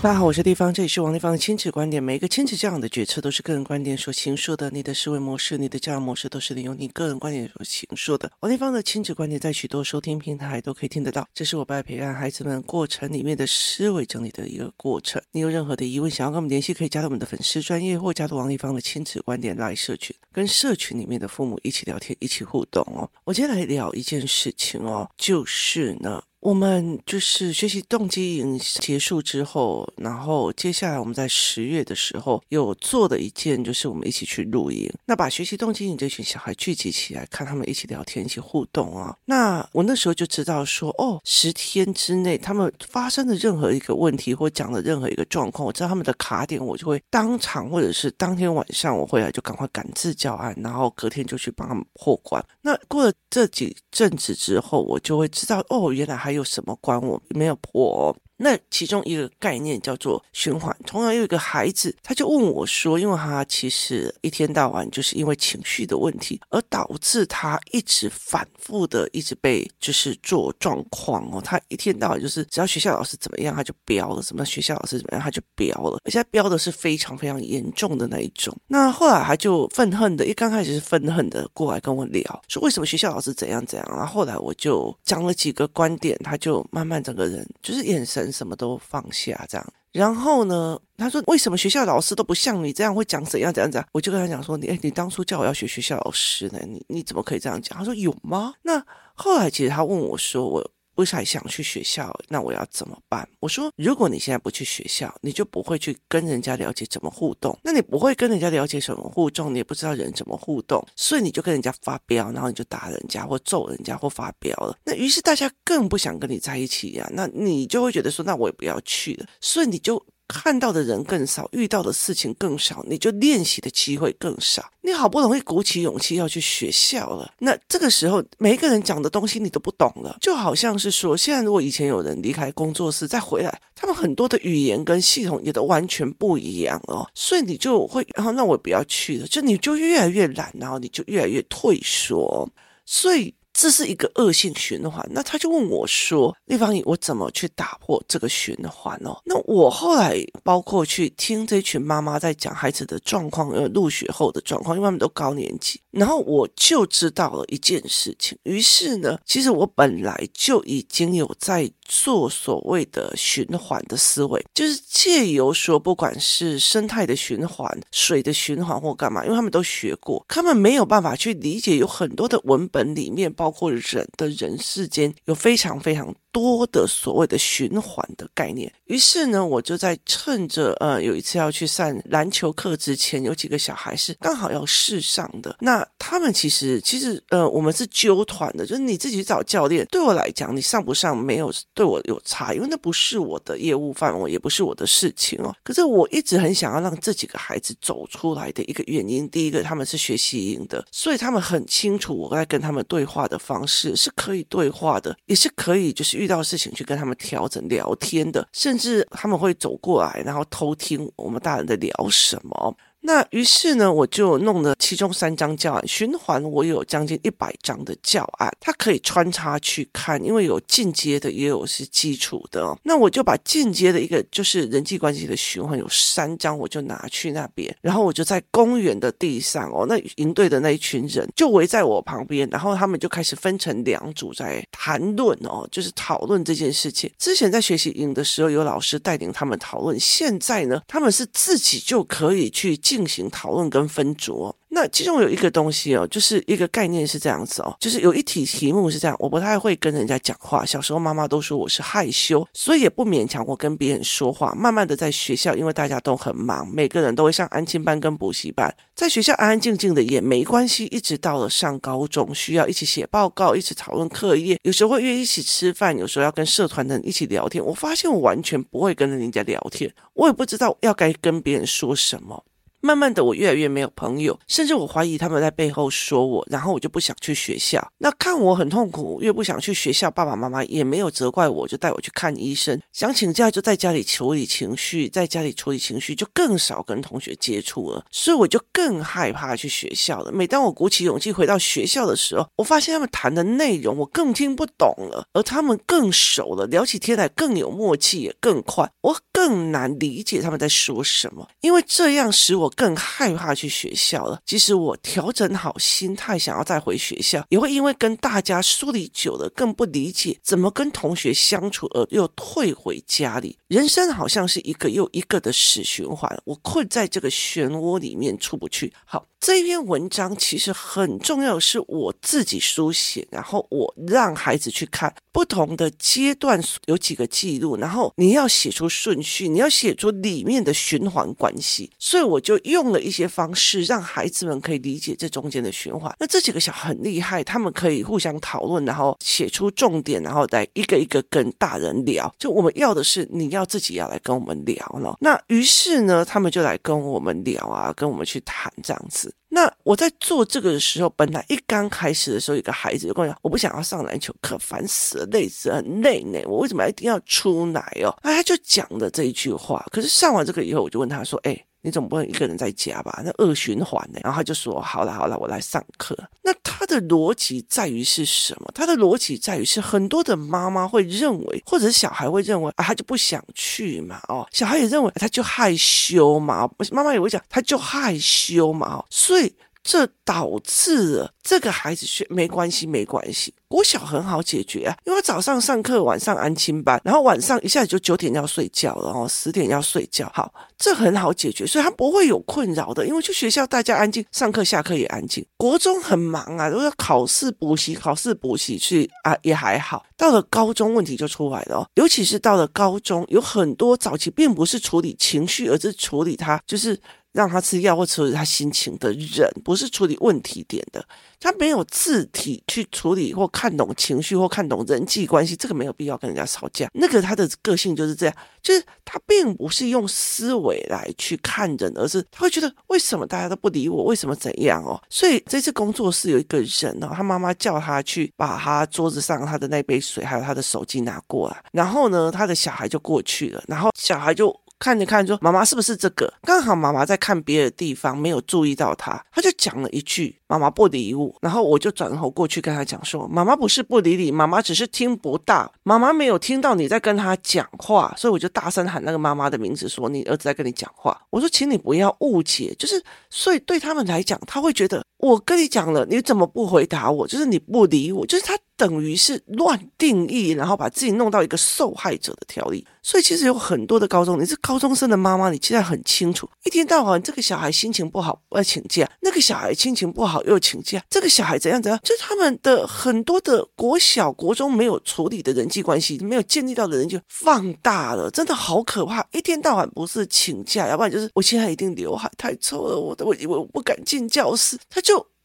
大家好，我是地方，这里是王立方的亲子观点。每一个亲子教养的决策都是个人观点所形塑的，你的思维模式、你的教养模式都是利用你个人观点所形塑的。王立方的亲子观点在许多收听平台都可以听得到，这是我在陪伴孩子们过程里面的思维整理的一个过程。你有任何的疑问想要跟我们联系，可以加入我们的粉丝专业或加入王立方的亲子观点来社群，跟社群里面的父母一起聊天，一起互动哦。我今天来聊一件事情哦，就是呢。我们就是学习动机营结束之后，然后接下来我们在十月的时候有做的一件，就是我们一起去露营。那把学习动机营这群小孩聚集起来，看他们一起聊天、一起互动啊。那我那时候就知道说，哦，十天之内他们发生的任何一个问题或讲的任何一个状况，我知道他们的卡点，我就会当场或者是当天晚上我回来就赶快赶制教案，然后隔天就去帮他们破关。那过了这几阵子之后，我就会知道，哦，原来还。还有什么关我没有破？那其中一个概念叫做循环。同样有一个孩子，他就问我说：“因为他其实一天到晚就是因为情绪的问题，而导致他一直反复的一直被就是做状况哦。他一天到晚就是只要学校老师怎么样，他就飙了；什么学校老师怎么样，他就飙了。而且他飙的是非常非常严重的那一种。那后来他就愤恨的，一刚开始是愤恨的过来跟我聊，说为什么学校老师怎样怎样。然后后来我就讲了几个观点，他就慢慢整个人就是眼神。什么都放下，这样。然后呢，他说：“为什么学校老师都不像你这样会讲怎样怎样怎样？”我就跟他讲说：“你哎，你当初叫我要学学校老师呢，你你怎么可以这样讲？”他说：“有吗？”那后来其实他问我说：“我。”不是还想去学校，那我要怎么办？我说，如果你现在不去学校，你就不会去跟人家了解怎么互动。那你不会跟人家了解什么互动，你也不知道人怎么互动，所以你就跟人家发飙，然后你就打人家或揍人家或发飙了。那于是大家更不想跟你在一起呀。那你就会觉得说，那我也不要去了。所以你就。看到的人更少，遇到的事情更少，你就练习的机会更少。你好不容易鼓起勇气要去学校了，那这个时候每一个人讲的东西你都不懂了，就好像是说，现在如果以前有人离开工作室再回来，他们很多的语言跟系统也都完全不一样哦，所以你就会，然后那我不要去了，就你就越来越懒，然后你就越来越退缩，所以。这是一个恶性循环，那他就问我说：“立方体，我怎么去打破这个循环哦？”那我后来包括去听这群妈妈在讲孩子的状况，呃，入学后的状况，因为他们都高年级，然后我就知道了一件事情。于是呢，其实我本来就已经有在做所谓的循环的思维，就是借由说，不管是生态的循环、水的循环或干嘛，因为他们都学过，他们没有办法去理解，有很多的文本里面包。括人的人世间有非常非常多的所谓的循环的概念，于是呢，我就在趁着呃有一次要去上篮球课之前，有几个小孩是刚好要试上的。那他们其实其实呃我们是揪团的，就是你自己找教练。对我来讲，你上不上没有对我有差，因为那不是我的业务范围，也不是我的事情哦。可是我一直很想要让这几个孩子走出来的一个原因，第一个他们是学习营的，所以他们很清楚我在跟他们对话的方式是可以对话的，也是可以就是遇到事情去跟他们调整聊天的，甚至他们会走过来，然后偷听我们大人在聊什么。那于是呢，我就弄了其中三张教案循环，我有将近一百张的教案，它可以穿插去看，因为有进阶的，也有是基础的哦。那我就把进阶的一个就是人际关系的循环有三张，我就拿去那边，然后我就在公园的地上哦，那营队的那一群人就围在我旁边，然后他们就开始分成两组在谈论哦，就是讨论这件事情。之前在学习营的时候，有老师带领他们讨论，现在呢，他们是自己就可以去。进行讨论跟分组。那其中有一个东西哦，就是一个概念是这样子哦，就是有一题题目是这样，我不太会跟人家讲话。小时候妈妈都说我是害羞，所以也不勉强我跟别人说话。慢慢的在学校，因为大家都很忙，每个人都会上安亲班跟补习班，在学校安安静静的也没关系。一直到了上高中，需要一起写报告，一起讨论课业，有时候会约一起吃饭，有时候要跟社团的人一起聊天。我发现我完全不会跟人家聊天，我也不知道要该跟别人说什么。慢慢的，我越来越没有朋友，甚至我怀疑他们在背后说我，然后我就不想去学校。那看我很痛苦，越不想去学校，爸爸妈妈也没有责怪我，就带我去看医生。想请假就在家里处理情绪，在家里处理情绪就更少跟同学接触了，所以我就更害怕去学校了。每当我鼓起勇气回到学校的时候，我发现他们谈的内容我更听不懂了，而他们更熟了，聊起天来更有默契，也更快，我更难理解他们在说什么，因为这样使我。更害怕去学校了。即使我调整好心态，想要再回学校，也会因为跟大家疏离久了，更不理解怎么跟同学相处，而又退回家里。人生好像是一个又一个的死循环，我困在这个漩涡里面出不去。好。这一篇文章其实很重要，是我自己书写，然后我让孩子去看不同的阶段有几个记录，然后你要写出顺序，你要写出里面的循环关系，所以我就用了一些方式让孩子们可以理解这中间的循环。那这几个小很厉害，他们可以互相讨论，然后写出重点，然后再一个一个跟大人聊。就我们要的是你要自己要来跟我们聊了。那于是呢，他们就来跟我们聊啊，跟我们去谈这样子。那我在做这个的时候，本来一刚开始的时候，有个孩子就跟我讲：“我不想要上篮球课，烦死了，累死了，很累呢。我为什么一定要出来哦？”哎，他就讲了这一句话。可是上完这个以后，我就问他说：“哎。”你总不能一个人在家吧？那恶循环呢？然后他就说：“好了好了，我来上课。”那他的逻辑在于是什么？他的逻辑在于是很多的妈妈会认为，或者是小孩会认为啊，他就不想去嘛，哦，小孩也认为他就害羞嘛，妈妈也会讲他就害羞嘛，哦，所以。这导致了这个孩子学没关系，没关系。国小很好解决啊，因为早上上课，晚上安亲班，然后晚上一下子就九点要睡觉了，然后十点要睡觉。好，这很好解决，所以他不会有困扰的。因为去学校大家安静，上课下课也安静。国中很忙啊，都要考试补习，考试补习去啊，也还好。到了高中，问题就出来了，尤其是到了高中，有很多早期并不是处理情绪，而是处理他就是。让他吃药或处理他心情的人，不是处理问题点的。他没有自体去处理或看懂情绪或看懂人际关系，这个没有必要跟人家吵架。那个他的个性就是这样，就是他并不是用思维来去看人，而是他会觉得为什么大家都不理我，为什么怎样哦？所以这次工作室有一个人哦，他妈妈叫他去把他桌子上他的那杯水还有他的手机拿过来，然后呢，他的小孩就过去了，然后小孩就。看着看着说：“妈妈是不是这个？”刚好妈妈在看别的地方，没有注意到他，他就讲了一句：“妈妈不理我。”然后我就转头过去跟他讲说：“妈妈不是不理你，妈妈只是听不到，妈妈没有听到你在跟他讲话，所以我就大声喊那个妈妈的名字，说你儿子在跟你讲话。”我说：“请你不要误解，就是所以对他们来讲，他会觉得我跟你讲了，你怎么不回答我？就是你不理我，就是他。”等于是乱定义，然后把自己弄到一个受害者的条例。所以其实有很多的高中，你是高中生的妈妈，你现在很清楚，一天到晚这个小孩心情不好要请假，那个小孩心情不好又请假，这个小孩怎样怎样，就是他们的很多的国小、国中没有处理的人际关系，没有建立到的人就放大了，真的好可怕。一天到晚不是请假，要不然就是我现在一定刘海太臭了，我我我不敢进教室，他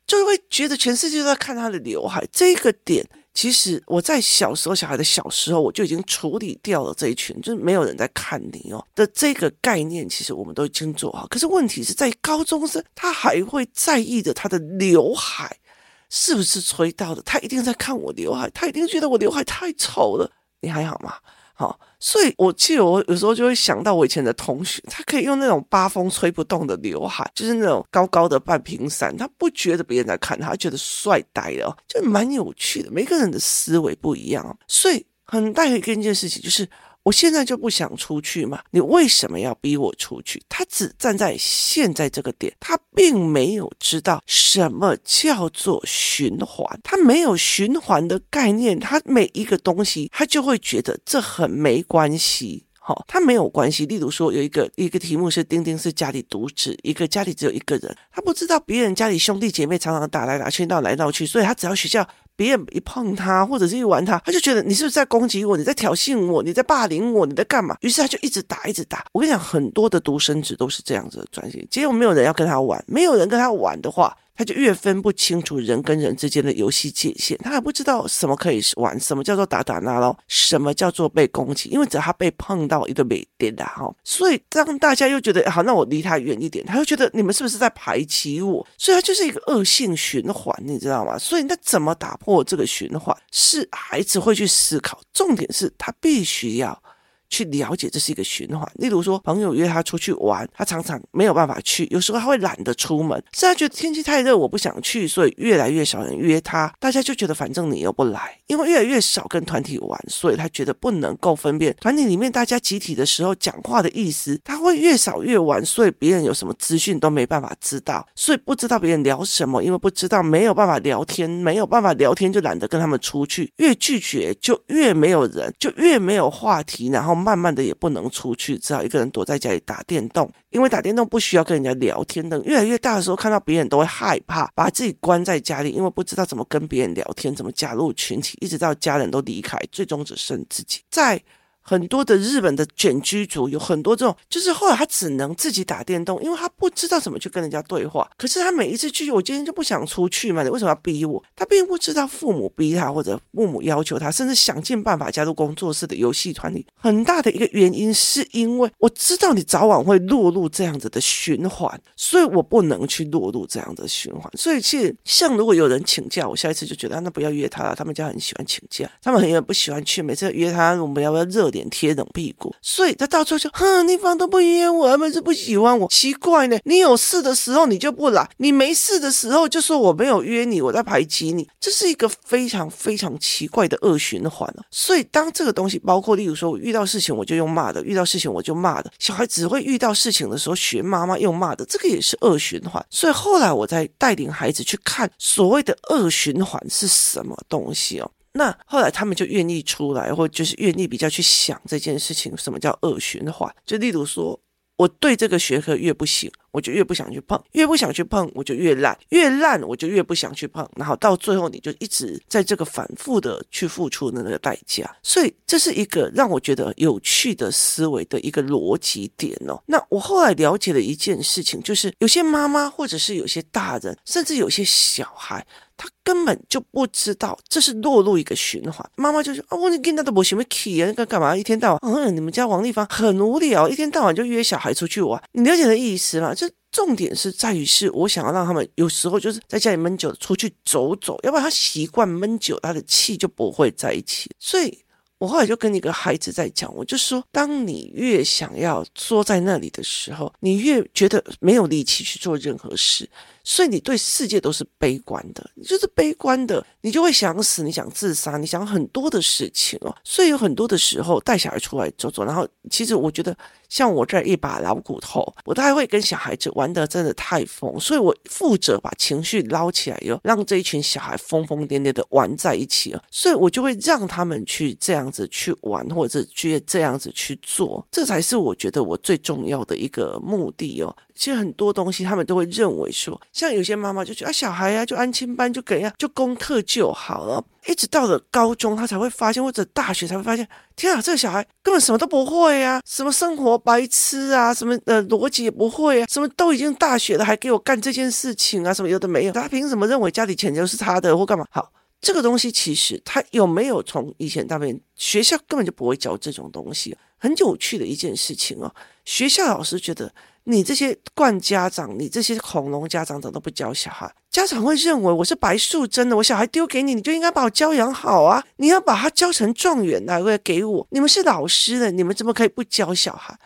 就就会觉得全世界都在看他的刘海，这个点。其实我在小时候，小孩的小时候，我就已经处理掉了这一群，就是没有人在看你哦的这个概念。其实我们都已经做好，可是问题是在高中生，他还会在意着他的刘海是不是吹到的，他一定在看我刘海，他一定觉得我刘海太丑了。你还好吗？好，所以我记得我有时候就会想到我以前的同学，他可以用那种八风吹不动的刘海，就是那种高高的半平伞，他不觉得别人在看他，他觉得帅呆了，就蛮有趣的。每个人的思维不一样，所以很大一个一件事情就是。我现在就不想出去嘛，你为什么要逼我出去？他只站在现在这个点，他并没有知道什么叫做循环，他没有循环的概念，他每一个东西他就会觉得这很没关系，好、哦，他没有关系。例如说，有一个一个题目是丁丁是家里独子，一个家里只有一个人，他不知道别人家里兄弟姐妹常常打来打去，闹来闹去，所以他只要学校。别人一碰他，或者是一玩他，他就觉得你是不是在攻击我？你在挑衅我？你在霸凌我？你在干嘛？于是他就一直打，一直打。我跟你讲，很多的独生子都是这样子的转型。结果没有人要跟他玩，没有人跟他玩的话，他就越分不清楚人跟人之间的游戏界限，他还不知道什么可以玩，什么叫做打打闹闹，什么叫做被攻击，因为只要他被碰到一个美点的哈，所以当大家又觉得好，那我离他远一点，他又觉得你们是不是在排挤我？所以他就是一个恶性循环，你知道吗？所以那怎么打破这个循环？是孩子会去思考，重点是他必须要。去了解这是一个循环。例如说，朋友约他出去玩，他常常没有办法去，有时候他会懒得出门，是他觉得天气太热，我不想去，所以越来越少人约他。大家就觉得反正你又不来，因为越来越少跟团体玩，所以他觉得不能够分辨团体里面大家集体的时候讲话的意思。他会越少越玩，所以别人有什么资讯都没办法知道，所以不知道别人聊什么，因为不知道没有办法聊天，没有办法聊天就懒得跟他们出去，越拒绝就越没有人，就越没有话题，然后。慢慢的也不能出去，只好一个人躲在家里打电动，因为打电动不需要跟人家聊天。等越来越大的时候，看到别人都会害怕，把自己关在家里，因为不知道怎么跟别人聊天，怎么加入群体，一直到家人都离开，最终只剩自己在。很多的日本的卷居族有很多这种，就是后来他只能自己打电动，因为他不知道怎么去跟人家对话。可是他每一次去，我今天就不想出去嘛，你为什么要逼我？他并不知道父母逼他，或者父母要求他，甚至想尽办法加入工作室的游戏团里。很大的一个原因是因为我知道你早晚会落入这样子的循环，所以我不能去落入这样的循环。所以其实像如果有人请假，我下一次就觉得那不要约他了。他们家很喜欢请假，他们很不喜欢去，每次约他，我们要不要热？脸贴冷屁股，所以他到处就哼，你方都不约我，他们是不喜欢我，奇怪呢。你有事的时候你就不来，你没事的时候就说我没有约你，我在排挤你，这是一个非常非常奇怪的恶循环了。所以当这个东西包括，例如说我遇到事情我就用骂的，遇到事情我就骂的，小孩只会遇到事情的时候学妈妈用骂的，这个也是恶循环。所以后来我在带领孩子去看所谓的恶循环是什么东西哦。那后来他们就愿意出来，或就是愿意比较去想这件事情，什么叫恶循环？就例如说，我对这个学科越不行，我就越不想去碰，越不想去碰，我就越烂，越烂我就越不想去碰，然后到最后你就一直在这个反复的去付出的那个代价。所以这是一个让我觉得有趣的思维的一个逻辑点哦。那我后来了解了一件事情，就是有些妈妈或者是有些大人，甚至有些小孩。他根本就不知道这是落入一个循环。妈妈就说：“哦，你跟他都不喜欢去啊，那个干嘛？一天到晚，嗯，你们家王丽芳很无聊，一天到晚就约小孩出去玩。你了解的意思吗？这重点是在于是，我想要让他们有时候就是在家里闷久，出去走走，要不然他习惯闷久，他的气就不会在一起。所以我后来就跟一个孩子在讲，我就说，当你越想要坐在那里的时候，你越觉得没有力气去做任何事。”所以你对世界都是悲观的，你就是悲观的，你就会想死，你想自杀，你想很多的事情哦。所以有很多的时候带小孩出来走走，然后其实我觉得像我这一把老骨头，我都还会跟小孩子玩得真的太疯，所以我负责把情绪捞起来哟，让这一群小孩疯疯癫癫的玩在一起啊，所以我就会让他们去这样子去玩，或者去这样子去做，这才是我觉得我最重要的一个目的哦。其实很多东西他们都会认为说，像有些妈妈就觉得啊，小孩呀、啊、就安亲班就给呀，就功课就好了。一直到了高中，他才会发现，或者大学才会发现，天啊，这个小孩根本什么都不会啊，什么生活白痴啊，什么呃逻辑也不会啊，什么都已经大学了还给我干这件事情啊，什么有的没有，他凭什么认为家里钱就是他的或干嘛？好，这个东西其实他有没有从以前那边，学校根本就不会教这种东西，很有趣的一件事情哦。学校老师觉得。你这些惯家长，你这些恐龙家长，怎么都不教小孩？家长会认为我是白素贞的，我小孩丢给你，你就应该把我教养好啊！你要把他教成状元来，来给我。你们是老师的，你们怎么可以不教小孩？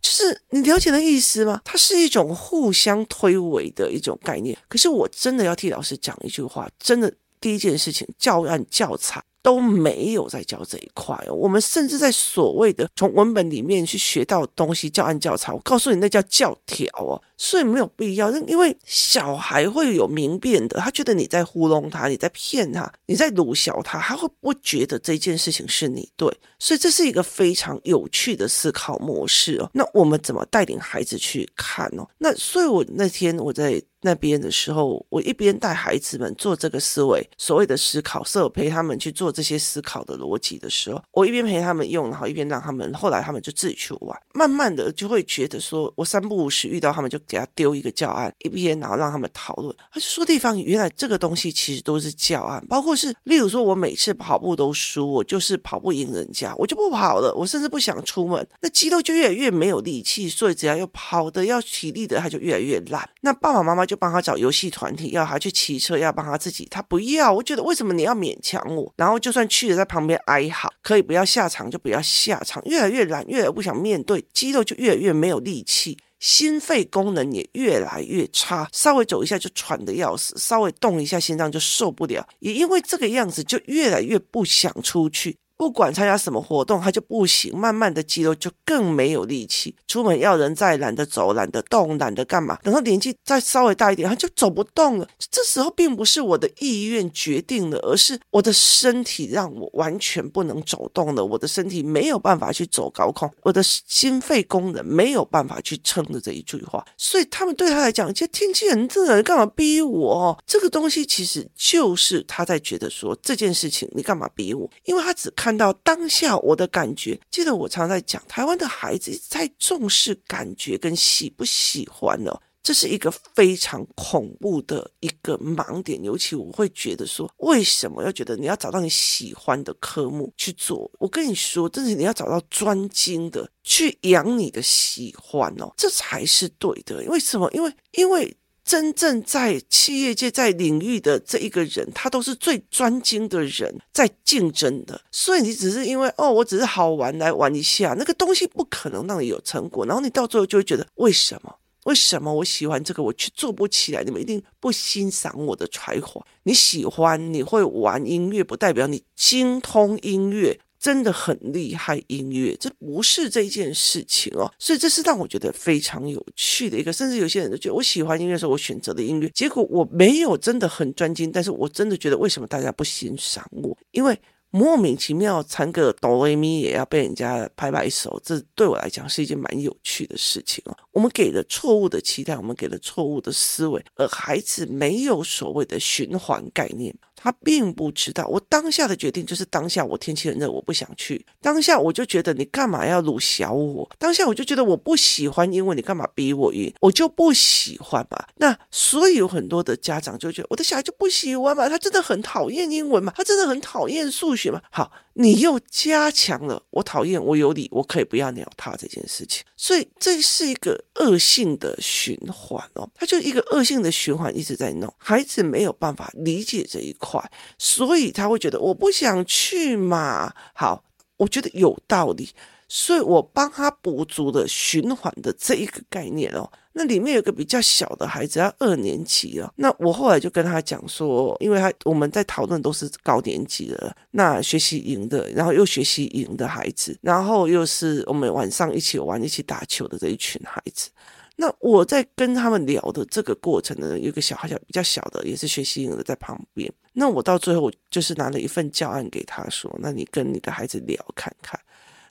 就是你了解的意思吗？它是一种互相推诿的一种概念。可是我真的要替老师讲一句话，真的，第一件事情，教案教材。都没有在教这一块哦，我们甚至在所谓的从文本里面去学到东西，教案教材，我告诉你那叫教条哦，所以没有必要，因为小孩会有明辨的，他觉得你在糊弄他，你在骗他，你在鲁小他，他会不觉得这件事情是你对，所以这是一个非常有趣的思考模式哦。那我们怎么带领孩子去看哦？那所以我那天我在。那边的时候，我一边带孩子们做这个思维，所谓的思考，是我陪他们去做这些思考的逻辑的时候，我一边陪他们用，然后一边让他们，后来他们就自己去玩，慢慢的就会觉得说，我三不五时遇到他们就给他丢一个教案，一边然后让他们讨论，他说地方原来这个东西其实都是教案，包括是例如说我每次跑步都输，我就是跑不赢人家，我就不跑了，我甚至不想出门，那肌肉就越来越没有力气，所以只要要跑的要体力的，他就越来越烂。那爸爸妈妈就就帮他找游戏团体，要他去骑车，要帮他自己，他不要，我觉得为什么你要勉强我？然后就算去了，在旁边哀嚎，可以不要下场就不要下场，越来越懒，越来越不想面对，肌肉就越来越没有力气。心肺功能也越来越差，稍微走一下就喘得要死，稍微动一下心脏就受不了，也因为这个样子就越来越不想出去。不管参加什么活动，他就不行。慢慢的肌肉就更没有力气，出门要人再懒得走、懒得动、懒得干嘛。等到年纪再稍微大一点，他就走不动了。这时候并不是我的意愿决定了，而是我的身体让我完全不能走动了。我的身体没有办法去走高空，我的心肺功能没有办法去撑着这一句话。所以他们对他来讲，这天气很热，你干嘛逼我？这个东西其实就是他在觉得说这件事情，你干嘛逼我？因为他只看。看到当下我的感觉，记得我常在讲，台湾的孩子在重视感觉跟喜不喜欢哦，这是一个非常恐怖的一个盲点。尤其我会觉得说，为什么要觉得你要找到你喜欢的科目去做？我跟你说，这是你要找到专精的去养你的喜欢哦，这才是对的。为什么？因为因为。真正在企业界在领域的这一个人，他都是最专精的人，在竞争的。所以你只是因为哦，我只是好玩来玩一下，那个东西不可能让你有成果。然后你到最后就会觉得，为什么？为什么我喜欢这个，我却做不起来？你们一定不欣赏我的才华。你喜欢，你会玩音乐，不代表你精通音乐。真的很厉害，音乐这不是这件事情哦，所以这是让我觉得非常有趣的一个，甚至有些人都觉得我喜欢音乐的时候，我选择的音乐，结果我没有真的很专精，但是我真的觉得为什么大家不欣赏我？因为莫名其妙弹个哆来咪也要被人家拍拍手，这对我来讲是一件蛮有趣的事情哦。我们给了错误的期待，我们给了错误的思维，而孩子没有所谓的循环概念。他并不知道，我当下的决定就是当下，我天气很热，我不想去。当下我就觉得你干嘛要辱小我？当下我就觉得我不喜欢英文，你干嘛逼我赢？我就不喜欢嘛。那所以有很多的家长就觉得我的小孩就不喜欢嘛，他真的很讨厌英文嘛，他真的很讨厌数学嘛。好。你又加强了我讨厌我有理，我可以不要鸟他这件事情，所以这是一个恶性的循环哦，他就一个恶性的循环一直在弄，孩子没有办法理解这一块，所以他会觉得我不想去嘛。好，我觉得有道理。所以我帮他补足了循环的这一个概念哦。那里面有个比较小的孩子，要二年级了。那我后来就跟他讲说，因为他我们在讨论都是高年级的，那学习营的，然后又学习营的孩子，然后又是我们晚上一起玩、一起打球的这一群孩子。那我在跟他们聊的这个过程呢，有个小孩小比较小的，也是学习营的在旁边。那我到最后就是拿了一份教案给他说，那你跟你的孩子聊看看。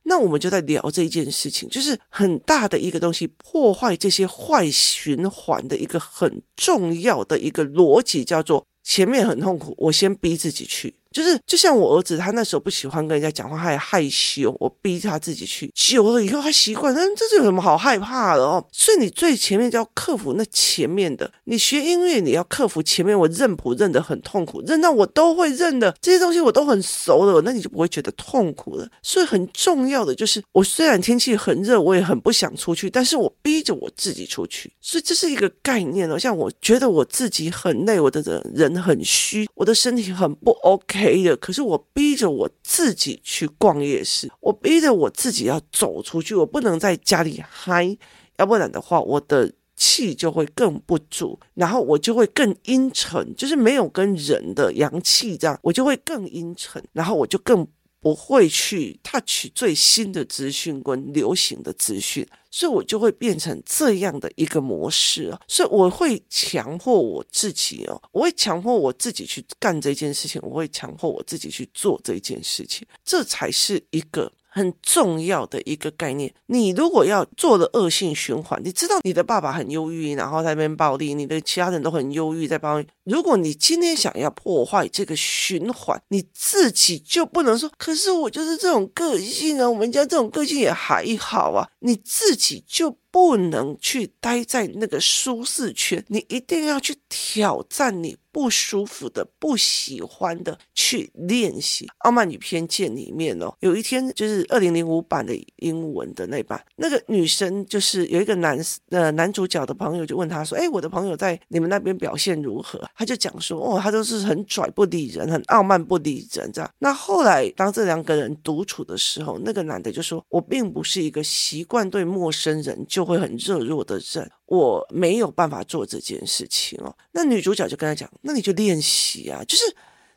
那我们就在聊这一件事情，就是很大的一个东西，破坏这些坏循环的一个很重要的一个逻辑，叫做前面很痛苦，我先逼自己去。就是就像我儿子，他那时候不喜欢跟人家讲话，他还害羞，我逼他自己去。久了以后，他习惯，那这是有什么好害怕的哦？所以你最前面就要克服那前面的。你学音乐，你要克服前面我认谱认得很痛苦，认到我都会认的这些东西，我都很熟的，那你就不会觉得痛苦了。所以很重要的就是，我虽然天气很热，我也很不想出去，但是我逼着我自己出去。所以这是一个概念哦。像我觉得我自己很累，我的人很虚，我的身体很不 OK。陪的，可是我逼着我自己去逛夜市，我逼着我自己要走出去，我不能在家里嗨，要不然的话，我的气就会更不足，然后我就会更阴沉，就是没有跟人的阳气这样，我就会更阴沉，然后我就更。不会去 touch 最新的资讯跟流行的资讯，所以我就会变成这样的一个模式啊，所以我会强迫我自己哦，我会强迫我自己去干这件事情，我会强迫我自己去做这件事情，这才是一个。很重要的一个概念，你如果要做的恶性循环，你知道你的爸爸很忧郁，然后在那边暴力，你的其他人都很忧郁，在帮如果你今天想要破坏这个循环，你自己就不能说，可是我就是这种个性啊，我们家这种个性也还好啊，你自己就。不能去待在那个舒适圈，你一定要去挑战你不舒服的、不喜欢的，去练习《傲慢与偏见》里面哦。有一天就是二零零五版的英文的那版，那个女生就是有一个男呃男主角的朋友就问他说：“哎，我的朋友在你们那边表现如何？”他就讲说：“哦，他都是很拽不理人，很傲慢不理人这样。”那后来当这两个人独处的时候，那个男的就说：“我并不是一个习惯对陌生人就。”会很热络的人，我没有办法做这件事情哦。那女主角就跟他讲：“那你就练习啊，就是。”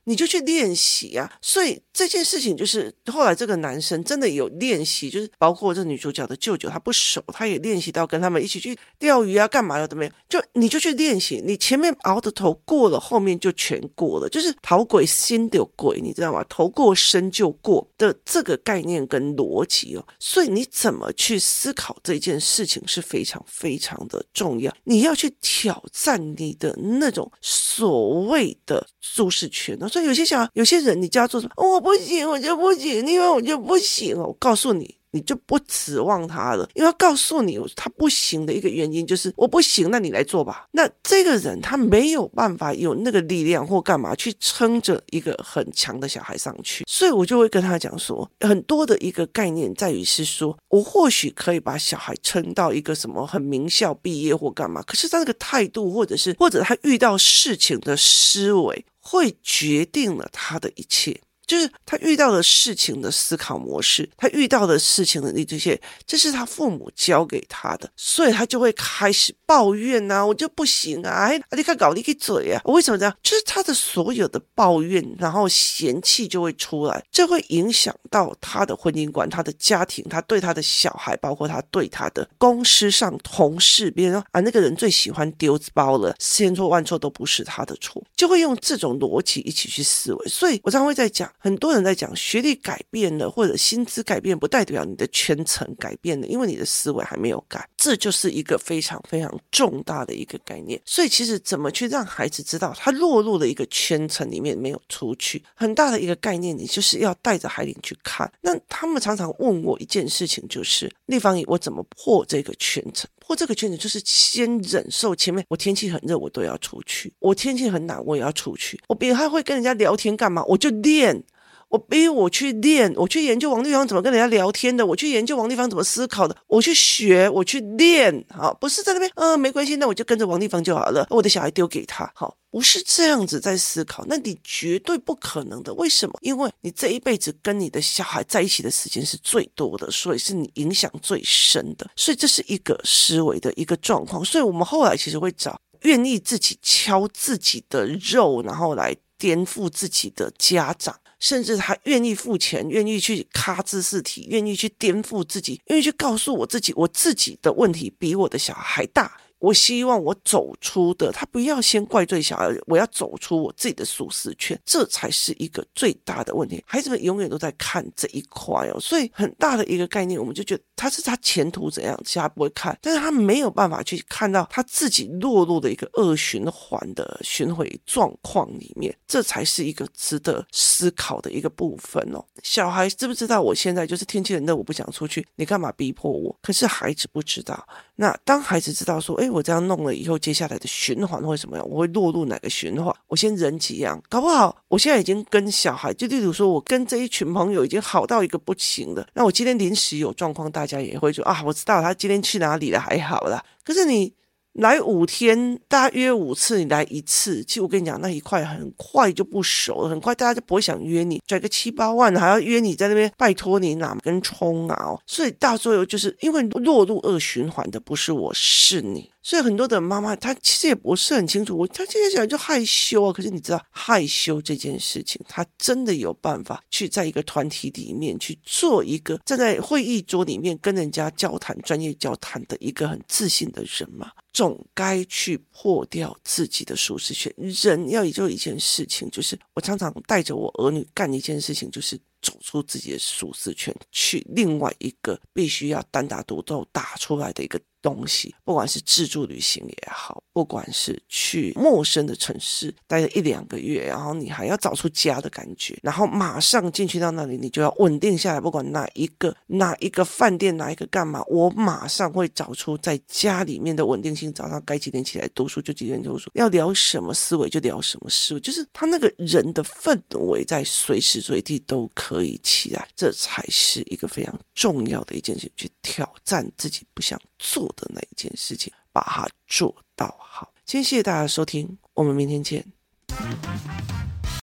你就去练习啊！所以这件事情就是后来这个男生真的有练习，就是包括这女主角的舅舅，他不熟，他也练习到跟他们一起去钓鱼啊，干嘛的都没有。就你就去练习，你前面熬的头过了，后面就全过了，就是头过身就过，你知道吗？头过身就过的这个概念跟逻辑哦。所以你怎么去思考这件事情是非常非常的重要。你要去挑战你的那种所谓的舒适圈呢。所以有些小有些人，你叫他做什么？我不行，我就不行，因为我就不行。我告诉你。你就不指望他了，因为告诉你他不行的一个原因就是我不行，那你来做吧。那这个人他没有办法有那个力量或干嘛去撑着一个很强的小孩上去，所以我就会跟他讲说，很多的一个概念在于是说，我或许可以把小孩撑到一个什么很名校毕业或干嘛，可是他那个态度或者是或者他遇到事情的思维会决定了他的一切。就是他遇到的事情的思考模式，他遇到的事情的那这些，这是他父母教给他的，所以他就会开始抱怨呐、我就不行啊，哎，你看搞你个嘴啊，我为什么这样？就是他的所有的抱怨，然后嫌弃就会出来，这会影响到他的婚姻观、他的家庭、他对他的小孩，包括他对他的公司上同事，别人说啊，那个人最喜欢丢包了，千错万错都不是他的错，就会用这种逻辑一起去思维。所以我常会在讲。很多人在讲学历改变了，或者薪资改变，不代表你的圈层改变了，因为你的思维还没有改。这就是一个非常非常重大的一个概念。所以，其实怎么去让孩子知道他落入了一个圈层里面没有出去，很大的一个概念，你就是要带着孩子去看。那他们常常问我一件事情，就是立方，我怎么破这个圈层？破这个圈子就是先忍受前面，我天气很热，我都要出去；我天气很冷，我也要出去。我别还会跟人家聊天干嘛？我就练。我逼我去练，我去研究王立芳怎么跟人家聊天的，我去研究王立芳怎么思考的，我去学，我去练，好，不是在那边，嗯、没关系，那我就跟着王立芳就好了，我的小孩丢给他，好，不是这样子在思考，那你绝对不可能的，为什么？因为你这一辈子跟你的小孩在一起的时间是最多的，所以是你影响最深的，所以这是一个思维的一个状况，所以我们后来其实会找愿意自己敲自己的肉，然后来颠覆自己的家长。甚至他愿意付钱，愿意去卡知识体，愿意去颠覆自己，愿意去告诉我自己，我自己的问题比我的小孩还大。我希望我走出的，他不要先怪罪小孩，我要走出我自己的舒适圈，这才是一个最大的问题。孩子们永远都在看这一块哦，所以很大的一个概念，我们就觉得他是他前途怎样，其他不会看，但是他没有办法去看到他自己落入的一个恶循环的循环状况里面，这才是一个值得思考的一个部分哦。小孩知不知道我现在就是天气冷的，我不想出去，你干嘛逼迫我？可是孩子不知道。那当孩子知道说，哎，我这样弄了以后，接下来的循环会什么样？我会落入哪个循环？我先忍几样，搞不好我现在已经跟小孩，就例如说，我跟这一群朋友已经好到一个不行了。那我今天临时有状况，大家也会说啊，我知道他今天去哪里了，还好啦。可是你。来五天，大家约五次，你来一次，其实我跟你讲，那一块很快就不熟了，很快大家就不会想约你，拽个七八万还要约你在那边，拜托你哪根葱啊？所以大作用就是因为落入恶循环的不是我，是你。所以很多的妈妈她其实也不是很清楚，我她现在讲就害羞啊，可是你知道害羞这件事情，她真的有办法去在一个团体里面去做一个站在会议桌里面跟人家交谈、专业交谈的一个很自信的人嘛。总该去破掉自己的舒适圈。人要做一件事情，就是我常常带着我儿女干一件事情，就是走出自己的舒适圈，去另外一个必须要单打独斗打出来的一个。东西，不管是自助旅行也好，不管是去陌生的城市待了一两个月，然后你还要找出家的感觉，然后马上进去到那里，你就要稳定下来。不管哪一个哪一个饭店，哪一个干嘛，我马上会找出在家里面的稳定性。早上该几点起来读书就几点读书，要聊什么思维就聊什么思维，就是他那个人的氛围在随时随地都可以起来，这才是一个非常重要的一件事，去挑战自己不想做的那一件事情，把它做到好。今天谢谢大家收听，我们明天见。